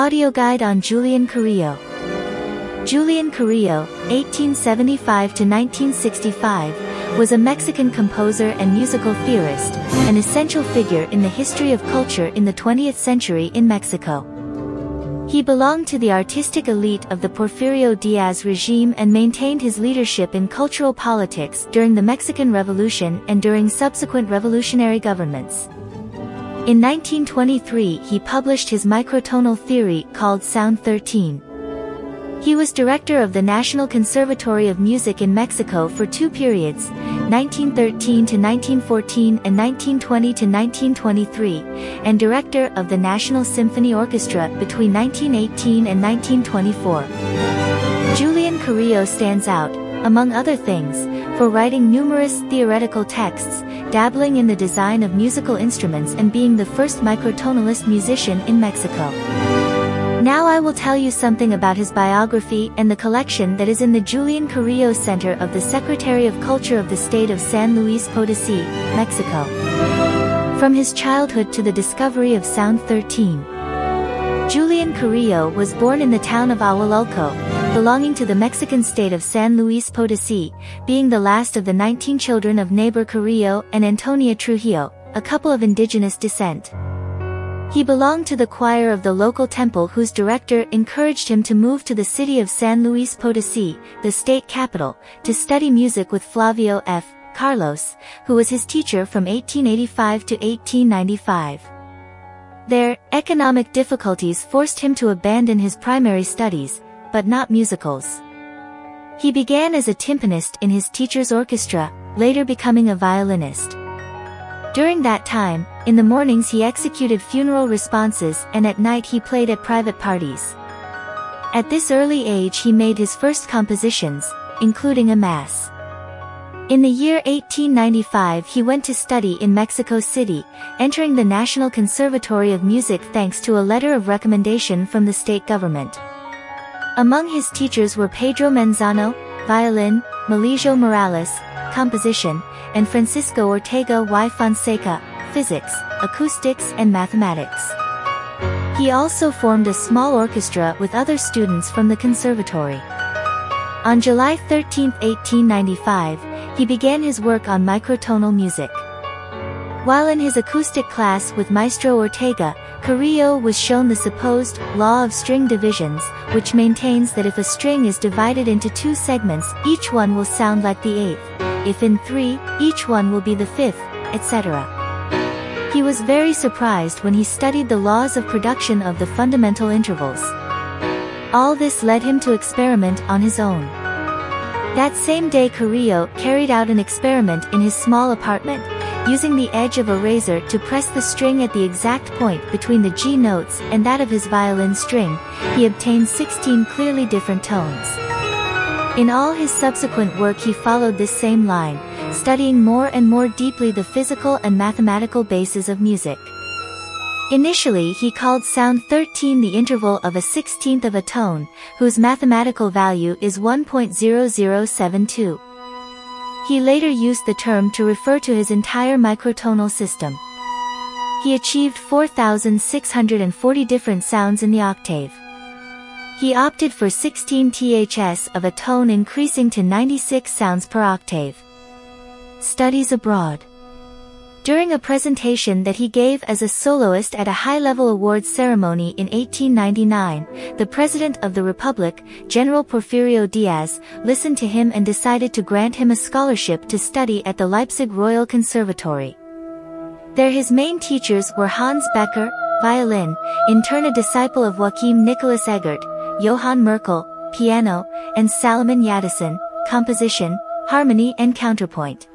Audio Guide on Julian Carrillo Julian Carrillo, 1875 to 1965, was a Mexican composer and musical theorist, an essential figure in the history of culture in the 20th century in Mexico. He belonged to the artistic elite of the Porfirio Diaz regime and maintained his leadership in cultural politics during the Mexican Revolution and during subsequent revolutionary governments. In 1923 he published his microtonal theory called Sound 13. He was director of the National Conservatory of Music in Mexico for two periods, 1913 to 1914 and 1920 to 1923, and director of the National Symphony Orchestra between 1918 and 1924. Julian Carrillo stands out, among other things, for writing numerous theoretical texts, dabbling in the design of musical instruments and being the first microtonalist musician in Mexico. Now I will tell you something about his biography and the collection that is in the Julian Carrillo Center of the Secretary of Culture of the state of San Luis Potosí, Mexico. From his childhood to the discovery of Sound 13. Julian Carrillo was born in the town of Ahualulco, belonging to the Mexican state of San Luis Potosí, being the last of the 19 children of Nabor Carrillo and Antonia Trujillo, a couple of indigenous descent. He belonged to the choir of the local temple whose director encouraged him to move to the city of San Luis Potosí, the state capital, to study music with Flavio F. Carlos, who was his teacher from 1885 to 1895. There, economic difficulties forced him to abandon his primary studies, but not musicals. He began as a timpanist in his teacher's orchestra, later becoming a violinist. During that time, in the mornings he executed funeral responses and at night he played at private parties. At this early age he made his first compositions, including a mass. In the year 1895 he went to study in Mexico City, entering the National Conservatory of Music thanks to a letter of recommendation from the state government. Among his teachers were Pedro Manzano, violin, Melesio Morales, composition, and Francisco Ortega y Fonseca, physics, acoustics and mathematics. He also formed a small orchestra with other students from the conservatory. On July 13, 1895, he began his work on microtonal music. While in his acoustic class with Maestro Ortega, Carrillo was shown the supposed law of string divisions, which maintains that if a string is divided into two segments, each one will sound like the eighth if in three, each one will be the fifth, etc. He was very surprised when he studied the laws of production of the fundamental intervals. All this led him to experiment on his own. That same day Carrillo carried out an experiment in his small apartment, using the edge of a razor to press the string at the exact point between the G notes and that of his violin string, he obtained 16 clearly different tones. In all his subsequent work he followed this same line, studying more and more deeply the physical and mathematical bases of music. Initially he called sound 13 the interval of a sixteenth of a tone, whose mathematical value is 1.0072. He later used the term to refer to his entire microtonal system. He achieved 4,640 different sounds in the octave. He opted for 16 THS of a tone increasing to 96 sounds per octave. Studies abroad. During a presentation that he gave as a soloist at a high-level awards ceremony in 1899, the President of the Republic, General Porfirio Diaz, listened to him and decided to grant him a scholarship to study at the Leipzig Royal Conservatory. There his main teachers were Hans Becker, violin, in turn a disciple of Joachim Nicholas Egert, Johann Merkel, piano, and Salomon Jadassohn, composition, harmony and counterpoint.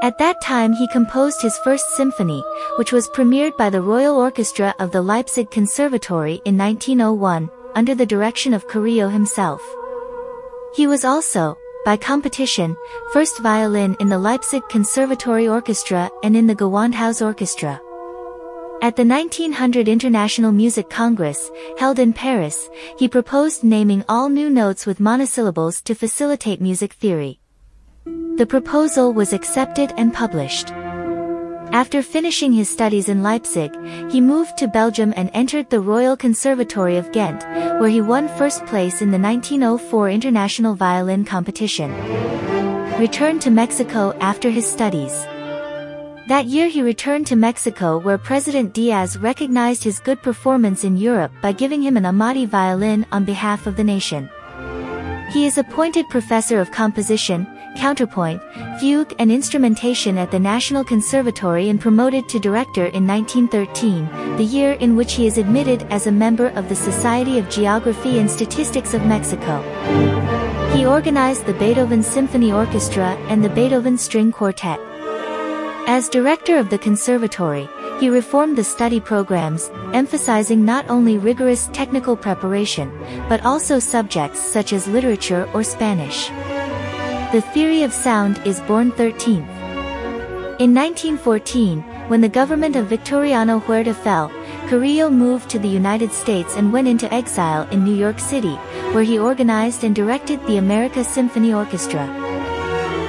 At that time he composed his first symphony, which was premiered by the Royal Orchestra of the Leipzig Conservatory in 1901, under the direction of Carrillo himself. He was also, by competition, first violin in the Leipzig Conservatory Orchestra and in the Gewandhaus Orchestra. At the 1900 International Music Congress, held in Paris, he proposed naming all new notes with monosyllables to facilitate music theory. The proposal was accepted and published. After finishing his studies in Leipzig, he moved to Belgium and entered the Royal Conservatory of Ghent, where he won first place in the 1904 International Violin Competition. Returned to Mexico after his studies. That year he returned to Mexico where President Diaz recognized his good performance in Europe by giving him an Amati violin on behalf of the nation. He is appointed professor of composition, counterpoint, fugue and instrumentation at the National Conservatory and promoted to director in 1913, the year in which he is admitted as a member of the Society of Geography and Statistics of Mexico. He organized the Beethoven Symphony Orchestra and the Beethoven String Quartet. As director of the conservatory, he reformed the study programs, emphasizing not only rigorous technical preparation, but also subjects such as literature or Spanish. The theory of sound is born 13th. In 1914, when the government of Victoriano Huerta fell, Carrillo moved to the United States and went into exile in New York City, where he organized and directed the America Symphony Orchestra.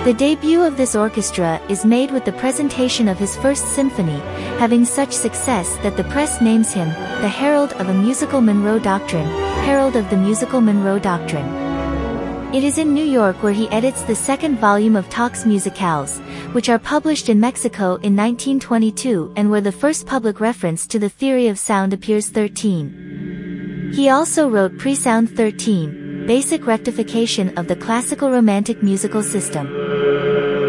The debut of this orchestra is made with the presentation of his first symphony, having such success that the press names him, the Herald of a Musical Monroe Doctrine, Herald of the Musical Monroe Doctrine. It is in New York where he edits the second volume of Talks Musicales, which are published in Mexico in 1922 and where the first public reference to the theory of sound appears 13. He also wrote Pre-Sound 13, Basic Rectification of the Classical Romantic Musical System.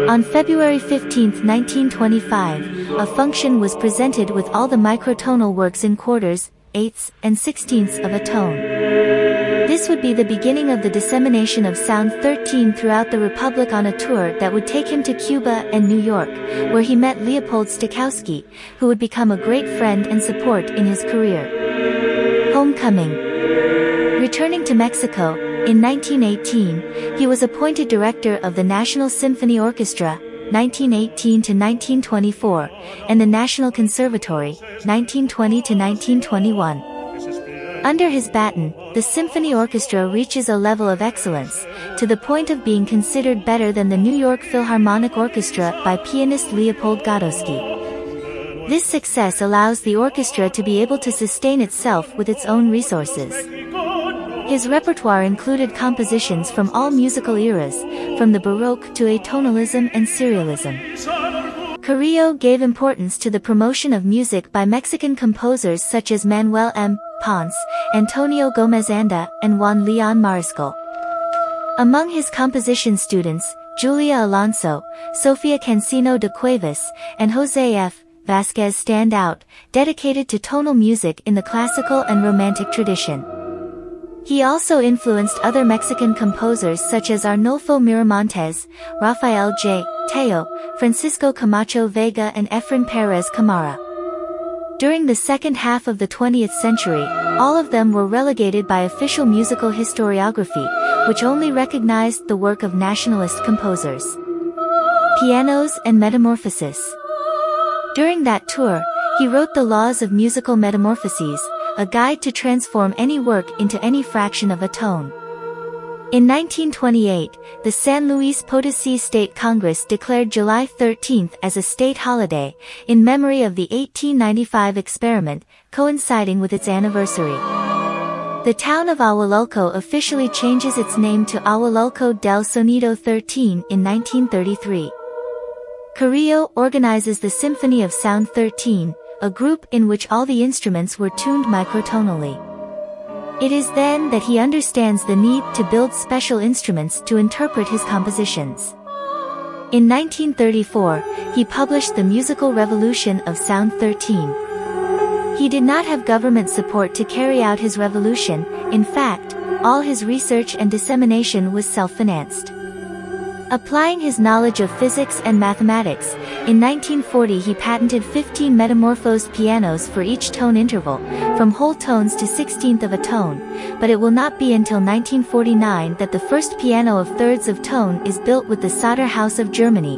On February 15, 1925, a function was presented with all the microtonal works in quarters, eighths, and sixteenths of a tone. This would be the beginning of the dissemination of Sound 13 throughout the Republic on a tour that would take him to Cuba and New York, where he met Leopold Stokowski, who would become a great friend and support in his career. Homecoming Returning to Mexico, in 1918, he was appointed director of the National Symphony Orchestra, 1918 to 1924, and the National Conservatory, 1920 to 1921. Under his baton, the symphony orchestra reaches a level of excellence, to the point of being considered better than the New York Philharmonic Orchestra by pianist Leopold Godowsky. This success allows the orchestra to be able to sustain itself with its own resources. His repertoire included compositions from all musical eras, from the Baroque to atonalism and serialism. Carrillo gave importance to the promotion of music by Mexican composers such as Manuel M. Ponce, Antonio Gomez Anda, and Juan Leon Mariscal. Among his composition students, Julia Alonso, Sofia Cancino de Cuevas, and Jose F. Vasquez stand out, dedicated to tonal music in the classical and romantic tradition. He also influenced other Mexican composers such as Arnulfo Miramontes, Rafael J. Tello, Francisco Camacho Vega and Efren Perez Camara. During the second half of the 20th century, all of them were relegated by official musical historiography, which only recognized the work of nationalist composers. Pianos and Metamorphosis During that tour, he wrote The Laws of Musical Metamorphoses, a guide to transform any work into any fraction of a tone. In 1928, the San Luis Potosí State Congress declared July 13 as a state holiday, in memory of the 1895 experiment, coinciding with its anniversary. The town of Ahualulco officially changes its name to Ahualulco del Sonido 13 in 1933. Carrillo organizes the Symphony of Sound 13, a group in which all the instruments were tuned microtonally. It is then that he understands the need to build special instruments to interpret his compositions. In 1934, he published The Musical Revolution of Sound 13. He did not have government support to carry out his revolution, in fact, all his research and dissemination was self-financed. Applying his knowledge of physics and mathematics, in 1940 he patented 15 metamorphosed pianos for each tone interval, from whole tones to sixteenth of a tone, but it will not be until 1949 that the first piano of thirds of tone is built with the Sauter House of Germany.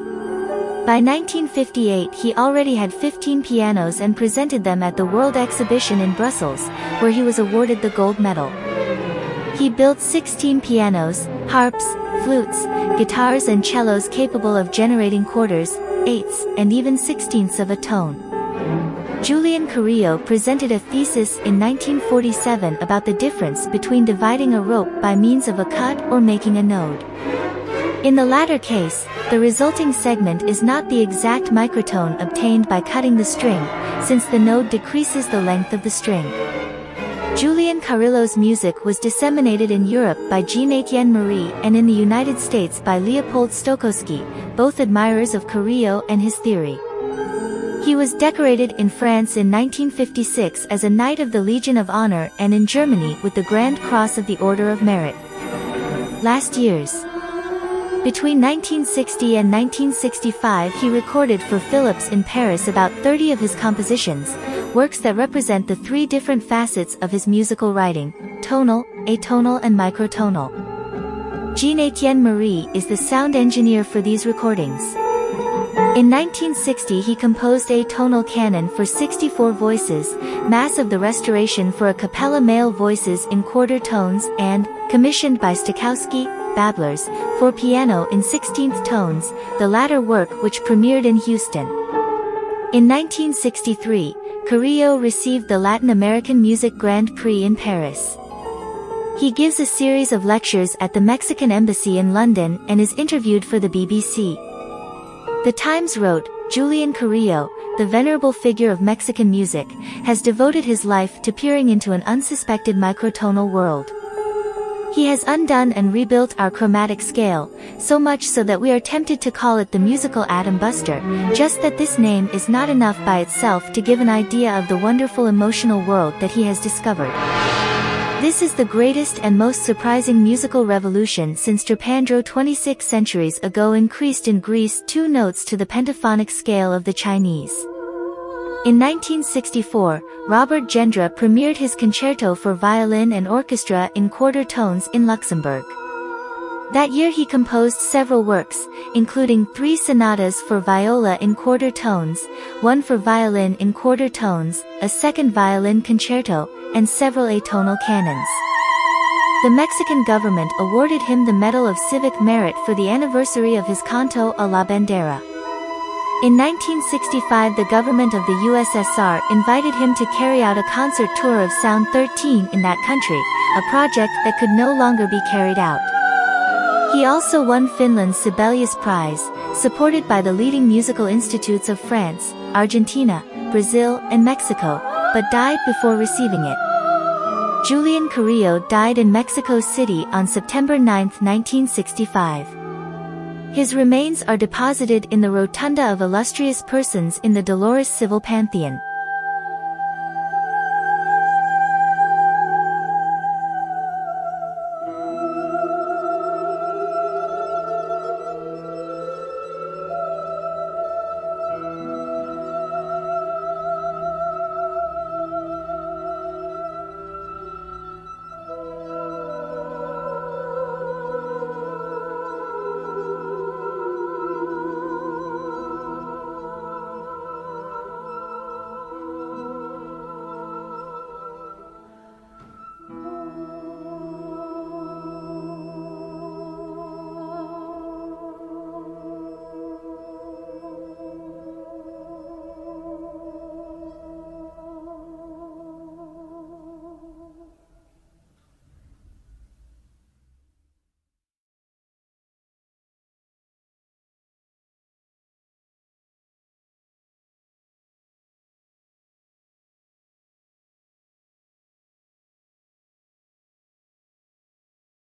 By 1958 he already had 15 pianos and presented them at the World Exhibition in Brussels, where he was awarded the gold medal. He built 16 pianos, harps, flutes, guitars and cellos capable of generating quarters, eighths, and even sixteenths of a tone. Julian Carrillo presented a thesis in 1947 about the difference between dividing a rope by means of a cut or making a node. In the latter case, the resulting segment is not the exact microtone obtained by cutting the string, since the node decreases the length of the string. Julian Carrillo's music was disseminated in Europe by Jean-Étienne Marie and in the United States by Leopold Stokowski, both admirers of Carrillo and his theory. He was decorated in France in 1956 as a Knight of the Legion of Honor and in Germany with the Grand Cross of the Order of Merit. Last years between 1960 and 1965 he recorded for Philips in Paris about 30 of his compositions, works that represent the three different facets of his musical writing, tonal, atonal and microtonal. Jean-Étienne Marie is the sound engineer for these recordings. In 1960 he composed a tonal canon for 64 voices, Mass of the Restoration for a cappella male voices in quarter tones and, commissioned by Stokowski, Babblers, for piano in 16th tones, the latter work which premiered in Houston. In 1963, Carrillo received the Latin American Music Grand Prix in Paris. He gives a series of lectures at the Mexican Embassy in London and is interviewed for the BBC. The Times wrote, Julian Carrillo, the venerable figure of Mexican music, has devoted his life to peering into an unsuspected microtonal world. He has undone and rebuilt our chromatic scale, so much so that we are tempted to call it the musical atom buster, just that this name is not enough by itself to give an idea of the wonderful emotional world that he has discovered. This is the greatest and most surprising musical revolution since Trapandro 26 centuries ago increased in Greece two notes to the pentaphonic scale of the Chinese. In 1964, Robert Gendre premiered his concerto for violin and orchestra in quarter tones in Luxembourg. That year he composed several works, including three sonatas for viola in quarter tones, one for violin in quarter tones, a second violin concerto, and several atonal canons. The Mexican government awarded him the Medal of Civic Merit for the anniversary of his canto a la bandera. In 1965 the government of the USSR invited him to carry out a concert tour of Sound 13 in that country, a project that could no longer be carried out. He also won Finland's Sibelius Prize, supported by the leading musical institutes of France, Argentina, Brazil, and Mexico, but died before receiving it. Julian Carrillo died in Mexico City on September 9, 1965. His remains are deposited in the Rotunda of Illustrious Persons in the Dolores Civil Pantheon.